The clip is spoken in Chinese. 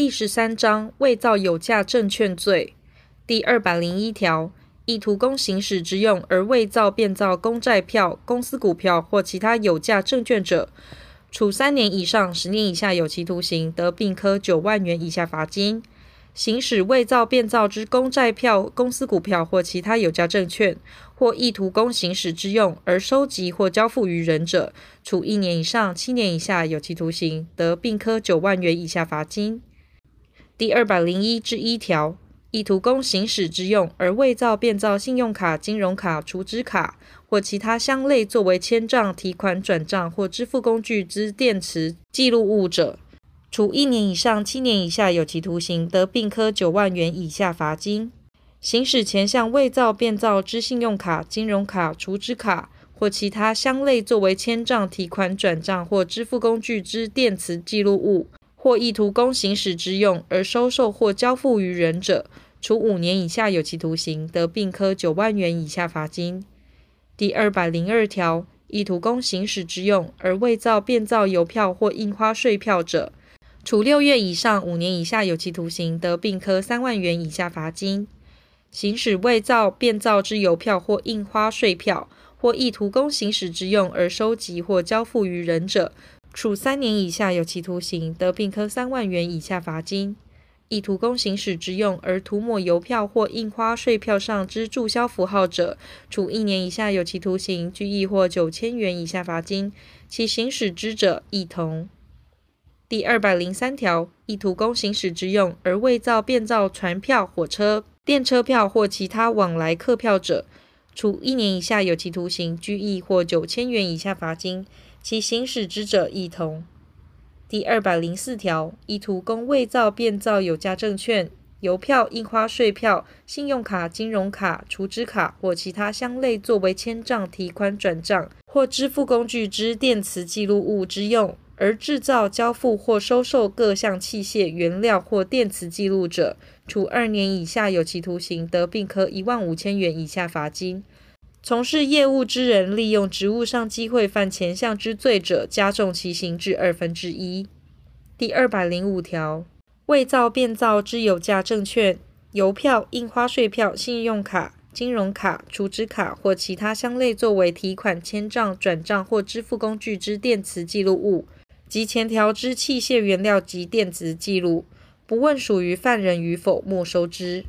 第十三章伪造有价证券罪第二百零一条，意图供行使之用而伪造、变造公债票、公司股票或其他有价证券者，处三年以上十年以下有期徒刑，得并科九万元以下罚金。行使伪造、变造之公债票、公司股票或其他有价证券，或意图供行使之用而收集或交付于人者，处一年以上七年以下有期徒刑，得并科九万元以下罚金。第二百零一之一条，意图供行使之用而伪造、变造信用卡、金融卡、储值卡或其他相类作为签账、提款、转账或支付工具之电磁记录物者，处一年以上七年以下有期徒刑，得并科九万元以下罚金。行使前向伪造、变造之信用卡、金融卡、储值卡或其他相类作为签账、提款、转账或支付工具之电磁记录物，或意图供行使之用而收受或交付于人者，处五年以下有期徒刑，得并科九万元以下罚金。第二百零二条，意图供行使之用而伪造、变造邮票或印花税票者，处六月以上五年以下有期徒刑，得并科三万元以下罚金；行使伪造、变造之邮票或印花税票，或意图供行使之用而收集或交付于人者，处三年以下有期徒刑，得并科三万元以下罚金；意图工行使之用而涂抹邮票或印花税票上之注销符号者，处一年以下有期徒刑、拘役或九千元以下罚金。其行使之者，亦同。第二百零三条，意图工行使之用而伪造、变造船票、火车、电车票或其他往来客票者，处一年以下有期徒刑、拘役或九千元以下罚金。其行使之者，亦同。第二百零四条，意图供伪造、变造有价证券、邮票、印花税票、信用卡、金融卡、储值卡或其他相类作为签账、提款、转账或支付工具之电磁记录物之用。而制造、交付或收受各项器械、原料或电磁记录者，处二年以下有期徒刑，得并科一万五千元以下罚金。从事业务之人利用职务上机会犯前项之罪者，加重其刑至二分之一。第二百零五条，伪造、变造之有价证券、邮票、印花税票、信用卡、金融卡、储值卡或其他相类作为提款、签账、转账或支付工具之电磁记录物。及前条之器械原料及电子记录，不问属于犯人与否，没收之。